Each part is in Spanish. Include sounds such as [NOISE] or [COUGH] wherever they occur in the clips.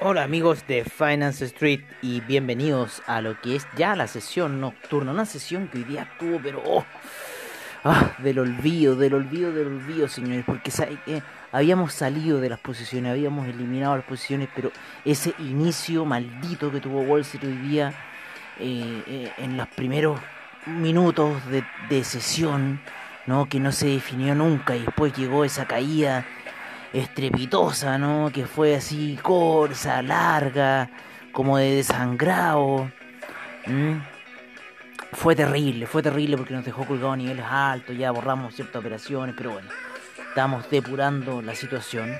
Hola amigos de Finance Street y bienvenidos a lo que es ya la sesión nocturna, una sesión que hoy día tuvo, pero oh, ah, del olvido, del olvido, del olvido, señores, porque habíamos salido de las posiciones, habíamos eliminado las posiciones, pero ese inicio maldito que tuvo Wall Street hoy día eh, eh, en los primeros minutos de, de sesión, ¿no? que no se definió nunca y después llegó esa caída estrepitosa, ¿no? Que fue así corsa, larga, como de desangrado. Fue terrible, fue terrible porque nos dejó colgado a niveles altos, ya borramos ciertas operaciones, pero bueno, estamos depurando la situación.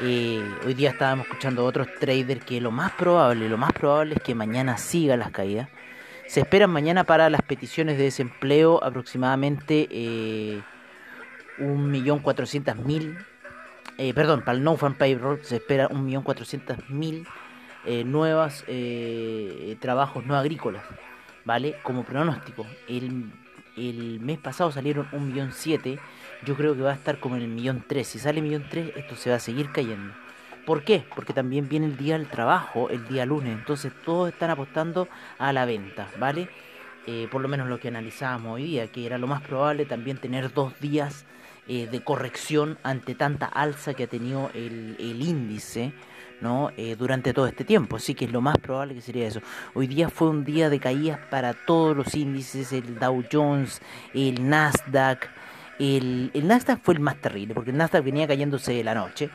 Eh, hoy día estábamos escuchando a otros traders que lo más probable, lo más probable es que mañana siga las caídas. Se esperan mañana para las peticiones de desempleo aproximadamente eh, 1.400.000 eh, perdón, para el No Farm Payroll se espera 1.400.000 eh, nuevos eh, trabajos no agrícolas, ¿vale? Como pronóstico. El, el mes pasado salieron 1.700.000, yo creo que va a estar como en el millón Si sale millón esto se va a seguir cayendo. ¿Por qué? Porque también viene el día del trabajo, el día lunes, entonces todos están apostando a la venta, ¿vale? Eh, por lo menos lo que analizábamos hoy día, que era lo más probable también tener dos días eh, de corrección ante tanta alza que ha tenido el, índice ¿no? Eh, durante todo este tiempo. Así que es lo más probable que sería eso. Hoy día fue un día de caídas para todos los índices, el Dow Jones, el Nasdaq. El, el Nasdaq fue el más terrible, porque el Nasdaq venía cayéndose de la noche.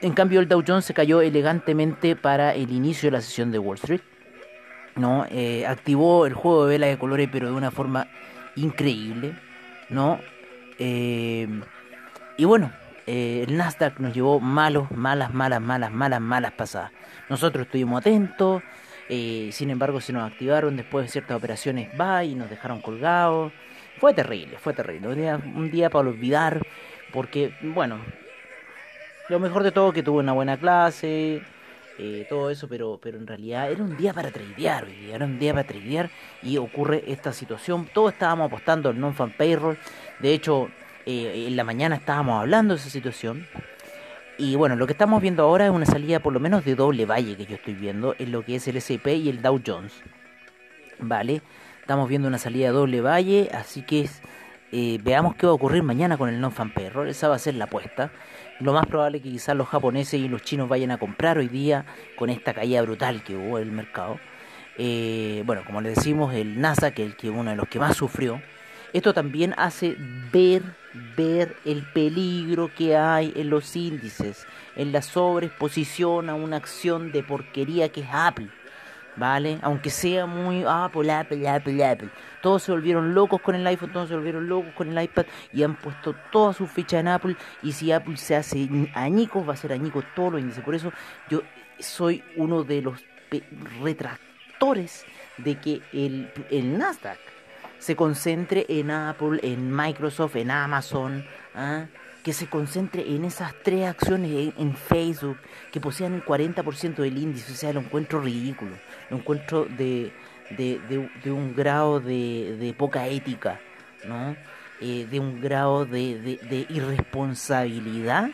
En cambio, el Dow Jones se cayó elegantemente para el inicio de la sesión de Wall Street. ¿no? Eh, activó el juego de velas de colores, pero de una forma increíble. ¿no? Eh, y bueno, eh, el Nasdaq nos llevó malos, malas, malas, malas, malas, malas pasadas. Nosotros estuvimos atentos, eh, sin embargo se nos activaron después de ciertas operaciones buy y nos dejaron colgados. Fue terrible, fue terrible. Un día, un día para olvidar, porque, bueno, lo mejor de todo que tuve una buena clase, eh, todo eso, pero, pero en realidad era un día para tradear, era un día para tradear y ocurre esta situación. Todos estábamos apostando al non-fan payroll, de hecho, eh, en la mañana estábamos hablando de esa situación. Y bueno, lo que estamos viendo ahora es una salida por lo menos de doble valle que yo estoy viendo en lo que es el S&P y el Dow Jones. Vale, estamos viendo una salida de doble valle, así que veamos qué va a ocurrir mañana con el non-fan payroll. Esa va a ser la apuesta. Lo más probable es que quizás los japoneses y los chinos vayan a comprar hoy día con esta caída brutal que hubo en el mercado. Eh, bueno, como les decimos, el NASA, que es el que uno de los que más sufrió, esto también hace ver, ver el peligro que hay en los índices, en la sobreexposición a una acción de porquería que es Apple. ¿Vale? Aunque sea muy Apple, Apple, Apple, Apple. Todos se volvieron locos con el iPhone, todos se volvieron locos con el iPad y han puesto toda su ficha en Apple. Y si Apple se hace añicos, va a ser añicos todos los índices. Por eso yo soy uno de los retractores de que el, el Nasdaq se concentre en Apple, en Microsoft, en Amazon. ¿ah? Que se concentre en esas tres acciones en, Facebook que posean el 40% del índice. O sea, lo encuentro ridículo. Lo encuentro de, de, un grado de, poca ética, ¿no? Eh, de un grado de, irresponsabilidad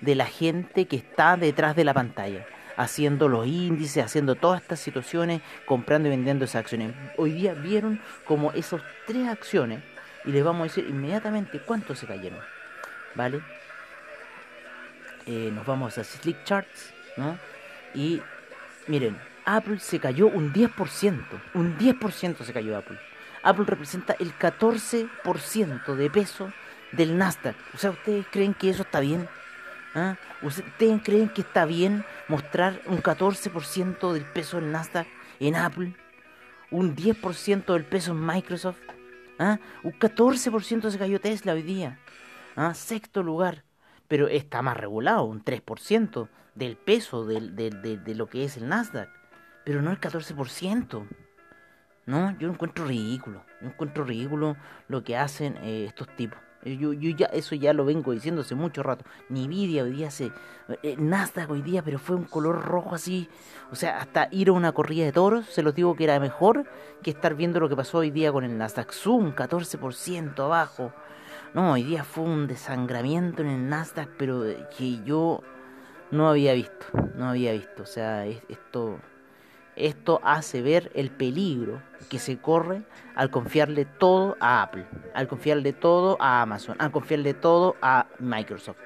de la gente que está detrás de la pantalla, haciendo los índices, haciendo todas estas situaciones, comprando y vendiendo esas acciones. Hoy día vieron como esas tres acciones, y les vamos a decir inmediatamente cuánto se cayeron. ¿Vale? Eh, nos vamos a Slick Charts. Y miren, Apple se cayó un 10%, un 10% se cayó Apple. Apple representa el 14% de peso del Nasdaq. O sea, ¿ustedes creen que eso está bien? ¿Ah? ¿Ustedes creen que está bien mostrar un 14% del peso del Nasdaq en Apple? ¿Un 10% del peso en Microsoft? ¿Ah? Un 14% se cayó Tesla hoy día. ¿Ah? Sexto lugar. Pero está más regulado, un 3% del peso de, lo que es el Nasdaq. Pero no el 14%. No, yo encuentro ridículo. Yo encuentro ridículo lo que hacen eh, estos tipos. Yo, yo ya eso ya lo vengo diciendo hace mucho rato. Nvidia hoy día se eh, Nasdaq hoy día, pero fue un color rojo así. O sea, hasta ir a una corrida de toros, se los digo que era mejor que estar viendo lo que pasó hoy día con el Nasdaq Zoom, 14% abajo. No, hoy día fue un desangramiento en el Nasdaq, pero que yo no había visto, no había visto. O sea, esto esto hace ver el peligro que se corre al confiarle todo a Apple, al confiarle todo a Amazon, al confiarle todo a Microsoft.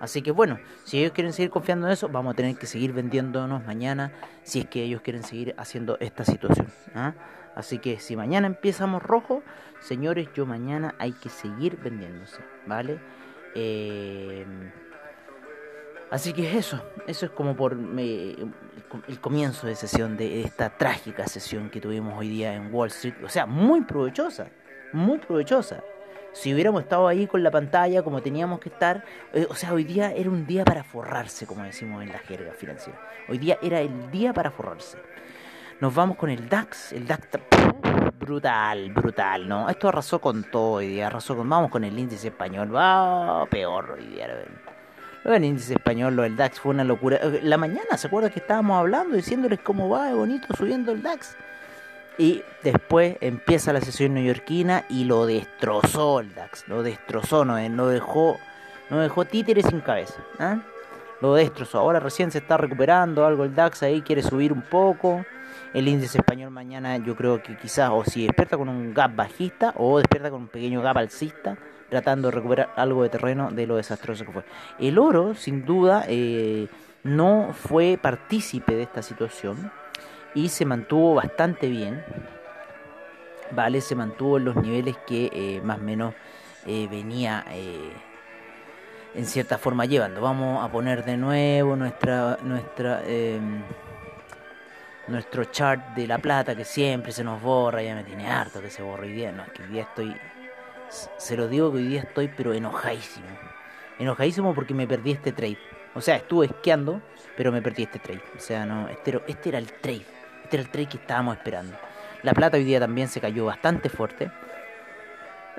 Así que bueno, si ellos quieren seguir confiando en eso, vamos a tener que seguir vendiéndonos mañana si es que ellos quieren seguir haciendo esta situación. ¿ah? Así que si mañana empezamos rojo, señores, yo mañana hay que seguir vendiéndose, ¿vale? Eh, Así que eso, eso es como por el comienzo de sesión de esta trágica sesión que tuvimos hoy día en Wall Street. O sea, muy provechosa, muy provechosa. Si hubiéramos estado ahí con la pantalla como teníamos que estar, eh, o sea, hoy día era un día para forrarse, como decimos en la jerga financiera. Hoy día era el día para forrarse. Nos vamos con el DAX, el DAX brutal, brutal, ¿no? Esto arrasó con todo hoy arrasó con, vamos con el índice español, va peor hoy día, el índice español, lo del DAX fue una locura. Eh, la mañana, ¿se acuerda que estábamos hablando, diciéndoles cómo va de bonito subiendo el DAX? Y después empieza la sesión neoyorquina y lo destrozó el DAX. Lo destrozó, no, no dejó, no dejó títeres sin cabeza. ¿ah? Lo destrozó. Ahora recién se está recuperando algo el DAX ahí, quiere subir un poco. El índice español mañana yo creo que quizás o si despierta con un gap bajista o despierta con un pequeño gap alcista tratando de recuperar algo de terreno de lo desastroso que fue. El oro, sin duda, eh, no fue partícipe de esta situación y se mantuvo bastante bien. Vale, se mantuvo en los niveles que eh, más o menos eh, venía en cierta forma llevando. Vamos a poner de nuevo nuestra nuestra em, nuestro chart de la plata que siempre se nos borra, ya me tiene harto que se borre hoy día, no, es que hoy día estoy se lo digo que hoy día estoy pero enojadísimo. Enojadísimo porque me perdí este trade. O sea, estuve esquiando, pero me perdí este trade. O sea, no, este, este era el trade. Este era el trade que estábamos esperando. La plata hoy día también se cayó bastante fuerte.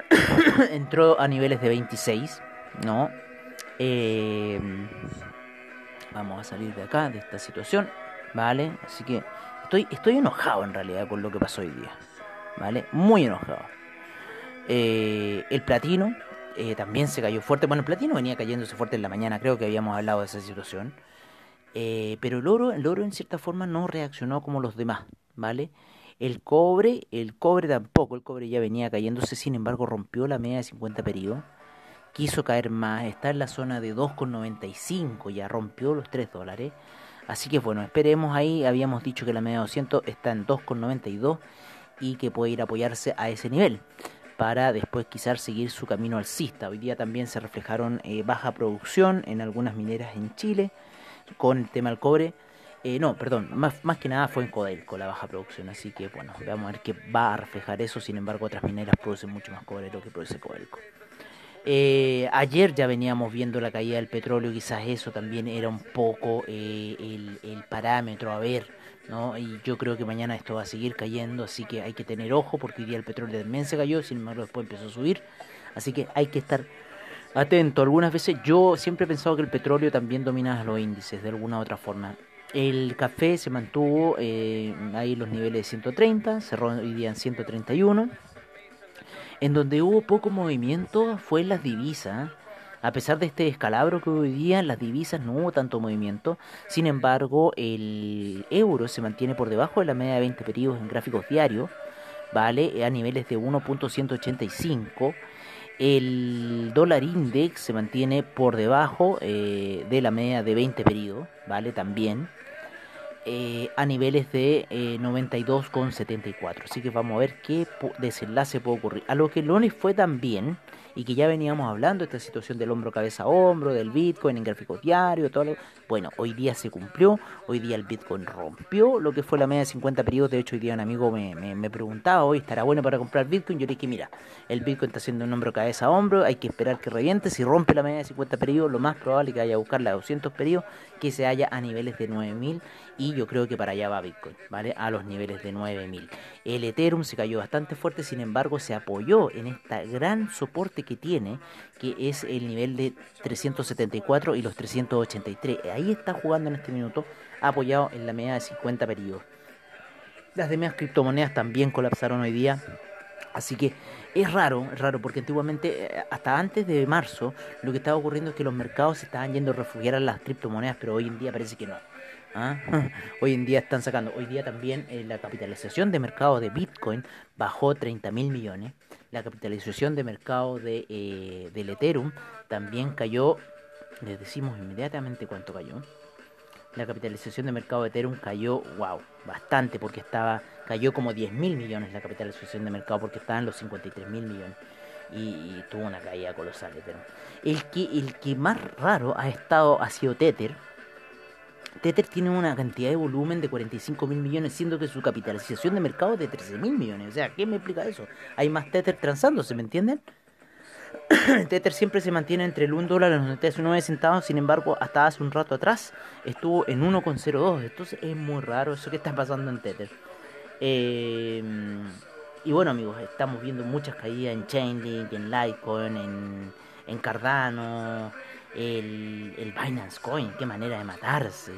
[COUGHS] Entró a niveles de 26, ¿no? Eh, vamos a salir de acá, de esta situación, ¿vale? Así que estoy, estoy enojado en realidad con lo que pasó hoy día, ¿vale? Muy enojado. Eh, el platino eh, también se cayó fuerte. Bueno, el platino venía cayéndose fuerte en la mañana, creo que habíamos hablado de esa situación. Eh, pero el oro, el oro en cierta forma no reaccionó como los demás, ¿vale? El cobre, el cobre tampoco, el cobre ya venía cayéndose, sin embargo rompió la media de 50 periodos, quiso caer más, está en la zona de 2,95, ya rompió los 3 dólares. Así que bueno, esperemos ahí, habíamos dicho que la media de 200 está en 2,92 y que puede ir a apoyarse a ese nivel para después quizás seguir su camino alcista. Hoy día también se reflejaron eh, baja producción en algunas mineras en Chile con el tema del cobre. Eh, no, perdón, más, más que nada fue en Codelco la baja producción, así que bueno, vamos a ver qué va a reflejar eso, sin embargo otras mineras producen mucho más cobre de lo que produce Codelco. Eh, ayer ya veníamos viendo la caída del petróleo, quizás eso también era un poco el, el parámetro a ver ¿no? Y yo creo que mañana esto va a seguir cayendo, así que hay que tener ojo porque hoy día el petróleo también se cayó, sin embargo después empezó a subir, así que hay que estar atento. Algunas veces yo siempre he pensado que el petróleo también domina los índices de alguna u otra forma. El café se mantuvo eh, ahí los niveles de 130, cerró hoy día en 131. En donde hubo poco movimiento fue las divisas. A pesar de este descalabro que hoy día las divisas no hubo tanto movimiento, sin embargo el euro se mantiene por debajo de la media de 20 periodos en gráficos diarios, ¿vale? A niveles de 1.185. El dólar index se mantiene por debajo eh, de la media de 20 periodos, ¿vale? También. Eh, a niveles de 92,74. Así que vamos a ver qué desenlace puede ocurrir. A lo que el lunes fue también y que ya veníamos hablando, esta situación del hombro cabeza a hombro, del Bitcoin en gráficos diarios, todo lo... Bueno, hoy día se cumplió, hoy día el Bitcoin rompió lo que fue la media de 50 periodos, de hecho hoy día un amigo me, me, preguntaba, hoy estará bueno para comprar Bitcoin, yo le dije, mira, el Bitcoin está haciendo un hombro cabeza a hombro, hay que esperar que reviente, si rompe la media de 50 periodos, lo más probable es que vaya a buscar la de 200 periodos, que se haya a niveles de 9000 y yo creo que para allá va Bitcoin, ¿vale? A los niveles de 9000. El Ethereum se cayó bastante fuerte, sin embargo se apoyó en este gran soporte que tiene, que es el nivel de 374 y los 383. Ahí está jugando en este minuto, apoyado en la media de 50 periodos. Las demás criptomonedas también colapsaron hoy día. Así que es raro, es raro, porque antiguamente, eh, hasta antes de marzo, lo que estaba ocurriendo es que los mercados se estaban yendo a refugiar a las criptomonedas, pero hoy en día parece que no. ¿ah? [LAUGHS] Hoy en día están sacando, hoy día también eh, la capitalización de mercado de Bitcoin bajó 30 mil millones, la capitalización de mercado de, eh, del Ethereum también cayó, les decimos inmediatamente cuánto cayó. La capitalización de mercado de Ethereum cayó, wow, bastante, porque estaba, cayó como 10 mil millones la capitalización de mercado, porque estaba en los 53 mil millones. Y, tuvo una caída colosal Ethereum. El que, el que más raro ha estado ha sido Tether, Tether tiene una cantidad de volumen de 45 mil millones, siendo que su capitalización de mercado es de 13 mil millones. O sea, ¿qué me explica eso? Hay más Tether transándose, ¿me entienden? [CLEARS THROAT] Tether siempre se mantiene entre el 1 dólar y los 99 centavos, sin embargo, hasta hace un rato atrás estuvo en 1,02. Entonces es muy raro eso que está pasando en Tether. Em, y bueno, amigos, estamos viendo muchas caídas en Chainlink, en Litecoin, en Cardano el, el Binance Coin, qué manera de matarse.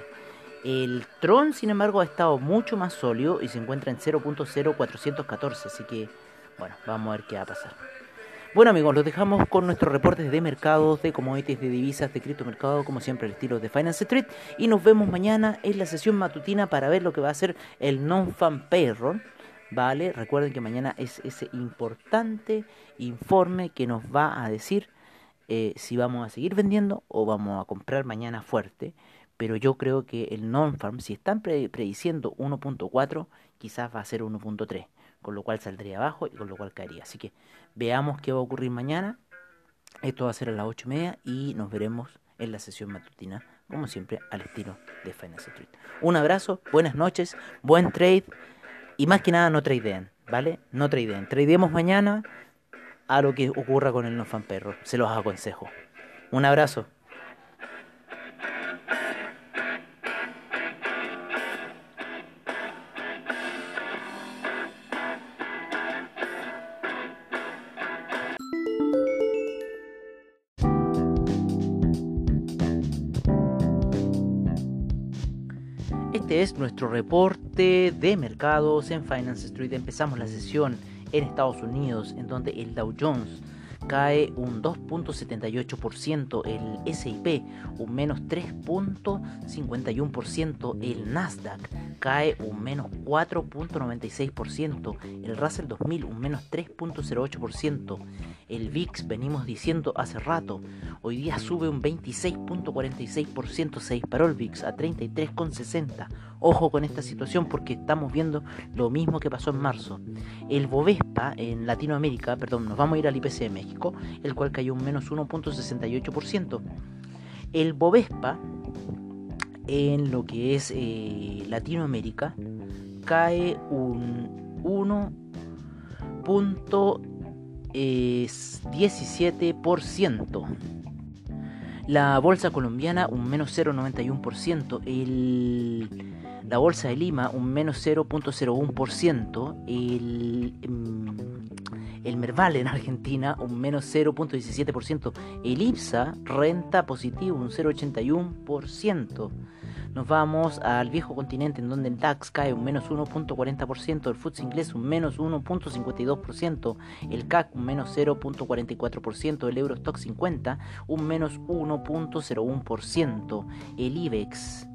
El Tron, sin embargo, ha estado mucho más sólido y se encuentra en 0.0414, así que, bueno, vamos a ver qué va a pasar. Bueno amigos, los dejamos con nuestros reportes de mercados, de commodities, de divisas, de criptomercado, como siempre el estilo de Finance Street. Y nos vemos mañana en la sesión matutina para ver lo que va a ser el non-fan payroll. ¿Vale? Recuerden que mañana es ese importante informe que nos va a decir eh, si vamos a seguir vendiendo o vamos a comprar mañana fuerte. Pero yo creo que el non-farm, si están prediciendo 1.4, quizás va a ser 1.3, con lo cual saldría abajo y con lo cual caería. Así que veamos qué va a ocurrir mañana. Esto va a ser a las 8 y media y nos veremos en la sesión matutina, como siempre, al estilo de Finance Street. Un abrazo, buenas noches, buen trade y más que nada no tradeen, ¿vale? No tradeen. Tradeemos mañana a lo que ocurra con el no fan perro. Se los aconsejo. Un abrazo. Este es nuestro reporte de mercados en Finance Street. Empezamos la sesión en Estados Unidos, en donde el Dow Jones cae un 2.78%, el SIP un menos 3.51%, el Nasdaq cae un menos 4.96%, el Russell 2000 un menos 3.08%, el VIX venimos diciendo hace rato, hoy día sube un 26.46%, se disparó el VIX a 33.60%, ojo con esta situación porque estamos viendo lo mismo que pasó en marzo, el Bovespa en Latinoamérica, perdón, nos vamos a ir al IPC de México, el cual cayó un menos 1.68%. El Bovespa, en lo que es eh, Latinoamérica, cae un 1.17%. La bolsa colombiana un menos 0,91%. El, la bolsa de Lima un menos 0.01%. El, mm, el Merval en Argentina un menos 0.17%, el IPSA renta positivo un 0.81%. Nos vamos al viejo continente en donde el DAX cae un menos 1.40%, el FTSE inglés un menos 1.52%, el CAC un menos 0.44%, el Eurostock 50 un menos 1.01%, el IBEX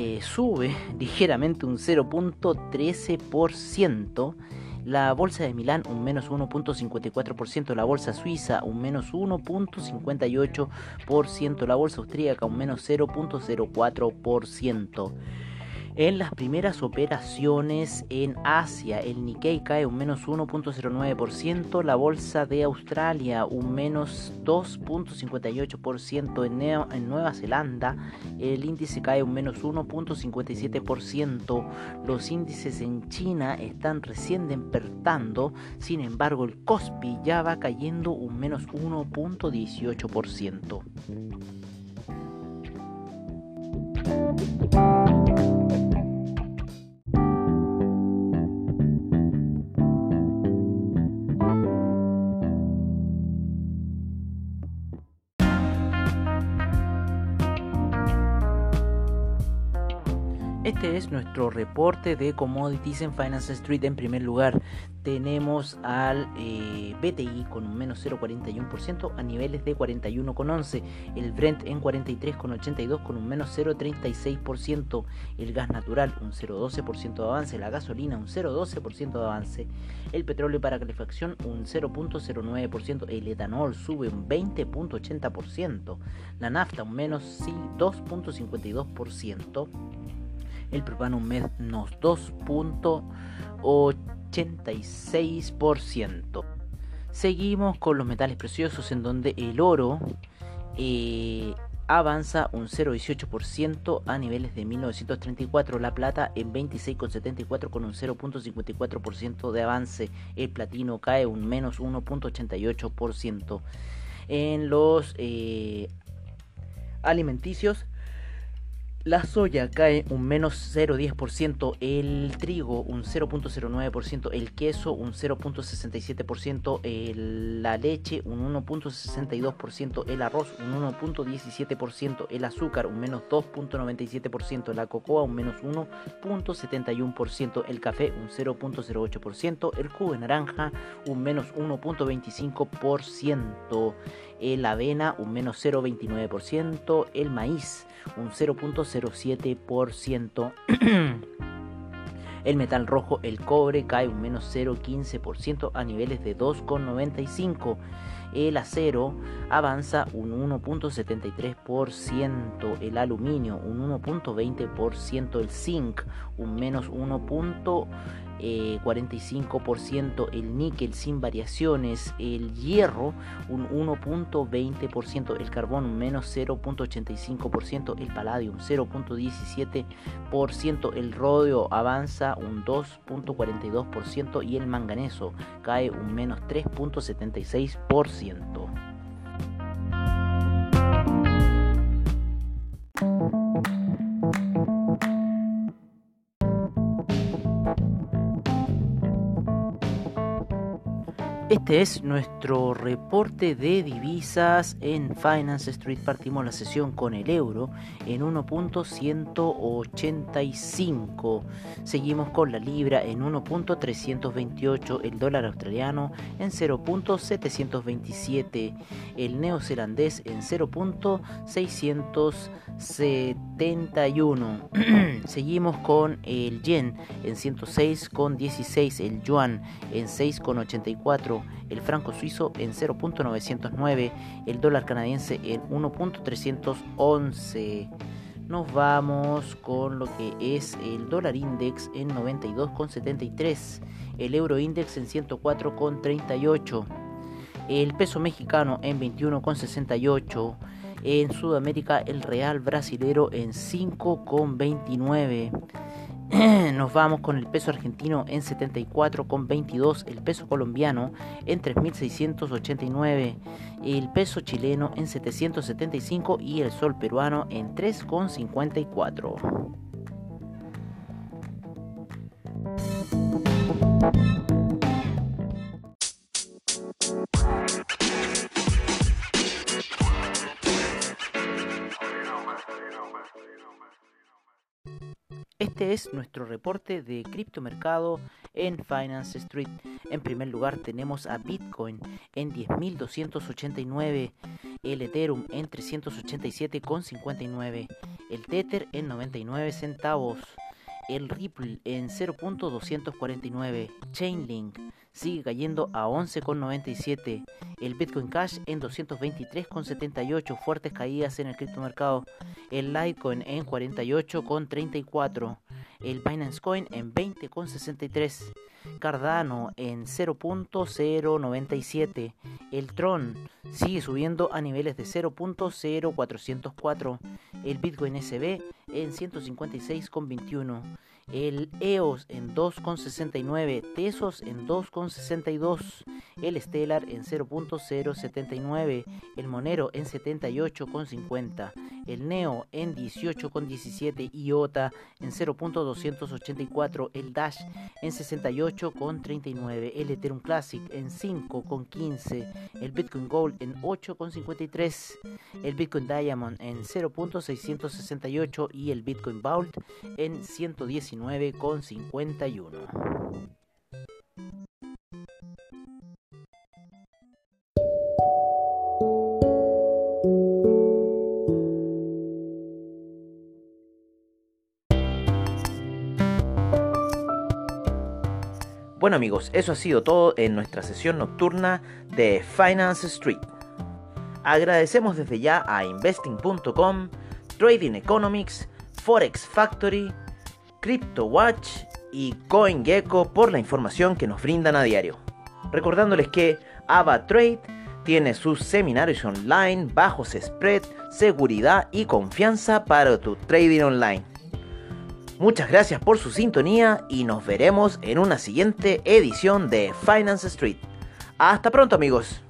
eh, sube ligeramente un 0.13%, la bolsa de Milán un menos 1.54%, la bolsa suiza un menos 1.58%, la bolsa austríaca un menos 0.04%. En las primeras operaciones en Asia, el Nikkei cae un menos 1.09%, la bolsa de Australia un menos 2.58%, en, en Nueva Zelanda. El índice cae un menos 1.57%, los índices en China están recién despertando, sin embargo el Kospi ya va cayendo un menos 1.18%. Este es nuestro reporte de commodities en Finance Street. En primer lugar, tenemos al eh, BTI con un menos 0,41% a niveles de 41,11%. El Brent en 43,82% con un menos 0,36%. El gas natural un 0,12% de avance. La gasolina un 0,12% de avance. El petróleo para calefacción un 0,09%. El etanol sube un 20,80%. La nafta un menos 2,52% el propano menos 2.86%. Seguimos con los metales preciosos en donde el oro eh, avanza un 0,18% a niveles de 1934, la plata en 26,74 con un 0,54% de avance, el platino cae un menos 1,88%. En los eh, alimenticios la soya cae un menos 0,10%, el trigo un 0,09%, el queso un 0,67%, la leche un 1,62%, el arroz un 1,17%, el azúcar un menos 2,97%, la cocoa un menos 1,71%, el café un 0,08%, el jugo de naranja un menos 1,25%, el avena un menos 0,29%, el maíz un 0.07%. [CLEARS THROAT] El metal rojo, el cobre, cae un menos 0.15% a niveles de 2,95%. El acero avanza un 1.73%. El aluminio un 1.20%. El zinc un menos 1. 45%, eh, el níquel sin variaciones, el hierro un 1.20%, el carbón un menos 0.85%, el palladium 0.17%, el rodio avanza un 2.42% y el manganeso cae un menos 3.76%. 100%. Este es nuestro reporte de divisas en Finance Street. Partimos la sesión con el euro en 1.185. Seguimos con la libra en 1.328. El dólar australiano en 0.727. El neozelandés en 0.671. [CLEARS THROAT] Seguimos con el yen en 106.16. El yuan en 6.84 el franco suizo en 0.909, el dólar canadiense en 1.311. Nos vamos con lo que es el dólar index en 92,73, el euro index en 104,38, el peso mexicano en 21,68, en Sudamérica el real brasilero en 5,29 [CLEARS THROAT] Nos vamos con el peso argentino en 74,22, el peso colombiano en 3.689, el peso chileno en 775 y el sol peruano en 3,54. Este es nuestro reporte de criptomercado en Finance Street. En primer lugar tenemos a Bitcoin en 10.289, el Ethereum en 387,59, el Tether en 99 centavos, el Ripple en 0.249, Chainlink sigue cayendo a 11,97, el Bitcoin Cash en 223,78, fuertes caídas en el criptomercado, el Litecoin en 48,34, el Binance Coin en 20,63, Cardano en 0.097, el Tron sigue subiendo a niveles de 0.0404, el Bitcoin SB en 156,21 el EOS en 2,69, Tesos en 2,62, el Stellar en 0.079, el Monero en 78,50, el Neo en 18,17, IOTA en 0.284, el Dash en 68,39, el Ethereum Classic en 5,15, el Bitcoin Gold en 8,53, el Bitcoin Diamond en 0.668 y el Bitcoin Vault en 119 51 Bueno amigos, eso ha sido todo en nuestra sesión nocturna de Finance Street. Agradecemos desde ya a investing.com, Trading Economics, Forex Factory, CryptoWatch y CoinGecko por la información que nos brindan a diario. Recordándoles que AvaTrade tiene sus seminarios online, bajos spread, seguridad y confianza para tu trading online. Muchas gracias por su sintonía y nos veremos en una siguiente edición de Finance Street. Hasta pronto amigos.